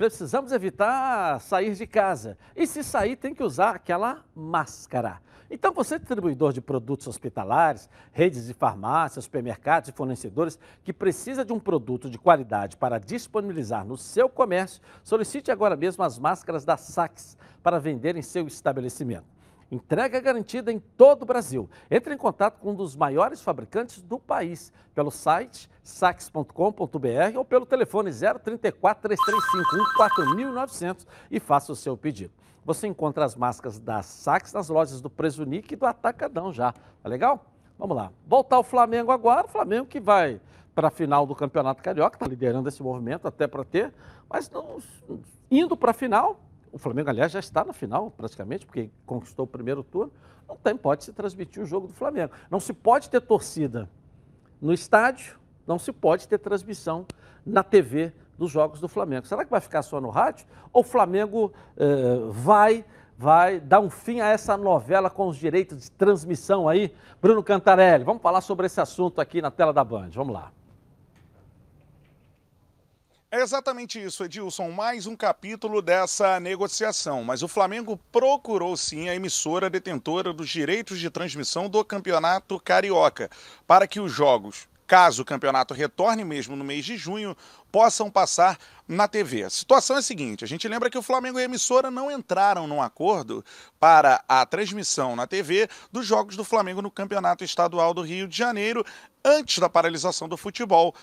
Precisamos evitar sair de casa. E se sair, tem que usar aquela máscara. Então, você, distribuidor de produtos hospitalares, redes de farmácias, supermercados e fornecedores que precisa de um produto de qualidade para disponibilizar no seu comércio, solicite agora mesmo as máscaras da Sax para vender em seu estabelecimento. Entrega garantida em todo o Brasil. Entre em contato com um dos maiores fabricantes do país pelo site sax.com.br ou pelo telefone 034 3351 4900 e faça o seu pedido. Você encontra as máscaras da Sax nas lojas do Presunic e do Atacadão já. Tá legal? Vamos lá. Voltar ao Flamengo agora. O Flamengo que vai para a final do Campeonato Carioca, está liderando esse movimento até para ter, mas não, indo para a final, o Flamengo, aliás, já está na final praticamente, porque conquistou o primeiro turno, não tem, pode se transmitir o jogo do Flamengo. Não se pode ter torcida no estádio, não se pode ter transmissão na TV dos jogos do Flamengo. Será que vai ficar só no rádio? Ou o Flamengo eh, vai, vai dar um fim a essa novela com os direitos de transmissão aí? Bruno Cantarelli, vamos falar sobre esse assunto aqui na tela da Band. Vamos lá. É exatamente isso, Edilson. Mais um capítulo dessa negociação. Mas o Flamengo procurou sim a emissora detentora dos direitos de transmissão do Campeonato Carioca para que os jogos, caso o campeonato retorne mesmo no mês de junho, possam passar na TV. A situação é a seguinte: a gente lembra que o Flamengo e a emissora não entraram num acordo para a transmissão na TV dos jogos do Flamengo no Campeonato Estadual do Rio de Janeiro antes da paralisação do futebol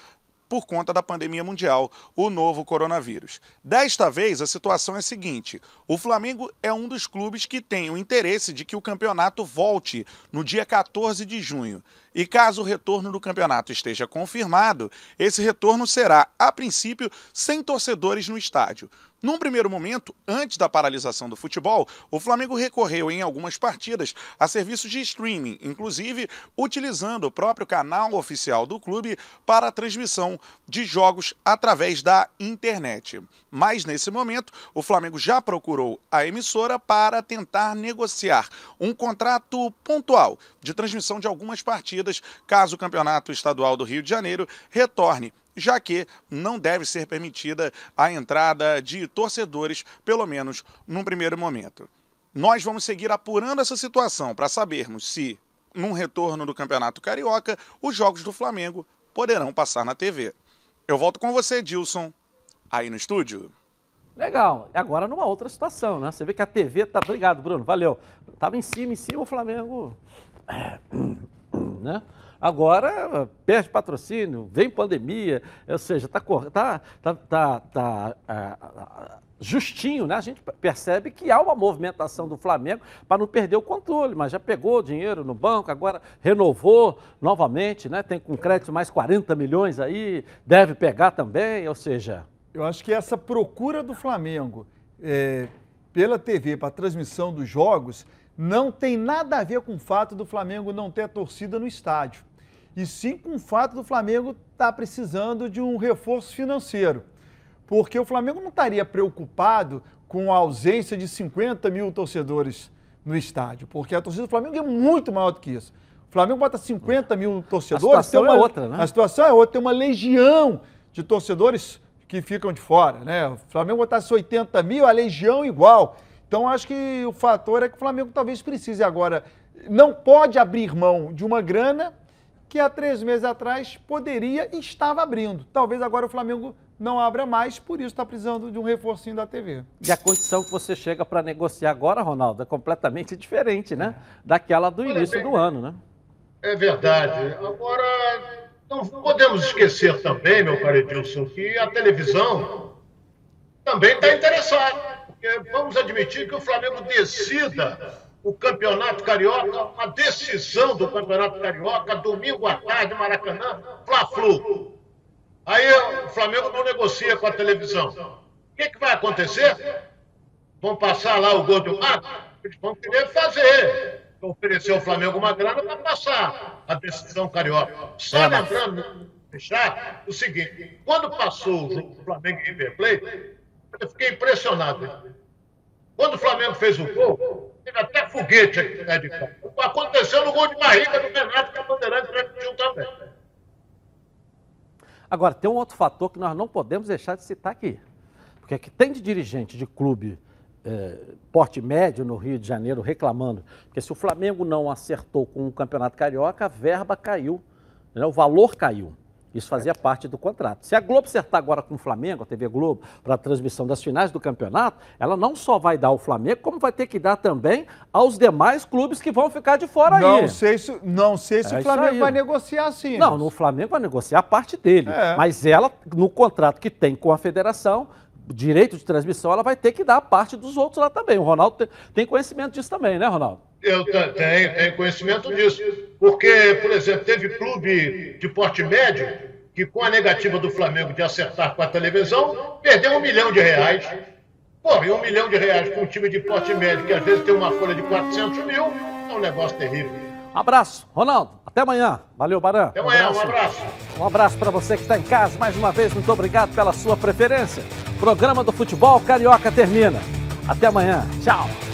por conta da pandemia mundial, o novo coronavírus. Desta vez, a situação é a seguinte: o Flamengo é um dos clubes que tem o interesse de que o campeonato volte no dia 14 de junho. E caso o retorno do campeonato esteja confirmado, esse retorno será, a princípio, sem torcedores no estádio. Num primeiro momento, antes da paralisação do futebol, o Flamengo recorreu em algumas partidas a serviços de streaming, inclusive utilizando o próprio canal oficial do clube para a transmissão de jogos através da internet. Mas nesse momento, o Flamengo já procurou a emissora para tentar negociar um contrato pontual de transmissão de algumas partidas, caso o Campeonato Estadual do Rio de Janeiro retorne já que não deve ser permitida a entrada de torcedores, pelo menos num primeiro momento. Nós vamos seguir apurando essa situação para sabermos se, num retorno do Campeonato Carioca, os jogos do Flamengo poderão passar na TV. Eu volto com você, Dilson, aí no estúdio. Legal. Agora numa outra situação, né? Você vê que a TV tá. Obrigado, Bruno. Valeu. Tava em cima, em cima, o Flamengo. Né? Agora perde patrocínio, vem pandemia, ou seja, está tá, tá, tá, tá ah, justinho, né? A gente percebe que há uma movimentação do Flamengo para não perder o controle, mas já pegou dinheiro no banco, agora renovou novamente, né? Tem com crédito mais 40 milhões aí, deve pegar também, ou seja. Eu acho que essa procura do Flamengo é, pela TV para transmissão dos jogos não tem nada a ver com o fato do Flamengo não ter torcida no estádio. E sim com o fato do Flamengo estar tá precisando de um reforço financeiro porque o Flamengo não estaria preocupado com a ausência de 50 mil torcedores no estádio, porque a torcida do Flamengo é muito maior do que isso. O Flamengo bota 50 mil torcedores. A situação uma, é outra, né? A situação é outra, tem uma legião de torcedores que ficam de fora, né? O Flamengo botasse 80 mil, a legião igual. Então, acho que o fator é que o Flamengo talvez precise agora. Não pode abrir mão de uma grana que há três meses atrás poderia e estava abrindo. Talvez agora o Flamengo não abra mais, por isso está precisando de um reforcinho da TV. E a condição que você chega para negociar agora, Ronaldo, é completamente diferente, né? Daquela do início do ano, né? É verdade. Agora, não podemos esquecer também, meu caro Edilson, que a televisão também está interessada. Porque vamos admitir que o Flamengo decida o Campeonato Carioca, a decisão do Campeonato Carioca, domingo à tarde, Maracanã, Fla-Flu. Aí o Flamengo não negocia com a televisão. O que, que vai acontecer? Vão passar lá o gol do mato? Eles vão querer fazer. Oferecer ao Flamengo uma grana para passar a decisão carioca. Só lembrando, deixar o seguinte: quando passou o jogo do Flamengo em River Plate, eu fiquei impressionado. Quando o Flamengo fez o gol, teve até foguete aqui né, de campo. Aconteceu no gol de barriga do Renato, que a Bandeirante transmitiu também. Agora, tem um outro fator que nós não podemos deixar de citar aqui. Porque é que tem de dirigente de clube é, porte médio no Rio de Janeiro reclamando, porque se o Flamengo não acertou com o Campeonato Carioca, a verba caiu, né, o valor caiu. Isso fazia parte do contrato. Se a Globo acertar agora com o Flamengo, a TV Globo, para a transmissão das finais do campeonato, ela não só vai dar ao Flamengo, como vai ter que dar também aos demais clubes que vão ficar de fora não aí. Sei se, não sei se é o Flamengo vai negociar assim. Não, no Flamengo vai negociar a parte dele. É. Mas ela, no contrato que tem com a federação, direito de transmissão, ela vai ter que dar a parte dos outros lá também. O Ronaldo tem conhecimento disso também, né, Ronaldo? Eu tenho, tenho conhecimento disso. Porque, por exemplo, teve clube de porte médio que, com a negativa do Flamengo de acertar com a televisão, perdeu um milhão de reais. Pô, e um milhão de reais com um time de porte médio, que às vezes tem uma folha de 400 mil, é um negócio terrível. Abraço, Ronaldo. Até amanhã. Valeu, Baran. Até amanhã, um abraço. Um abraço para você que está em casa. Mais uma vez, muito obrigado pela sua preferência. O programa do Futebol Carioca termina. Até amanhã. Tchau.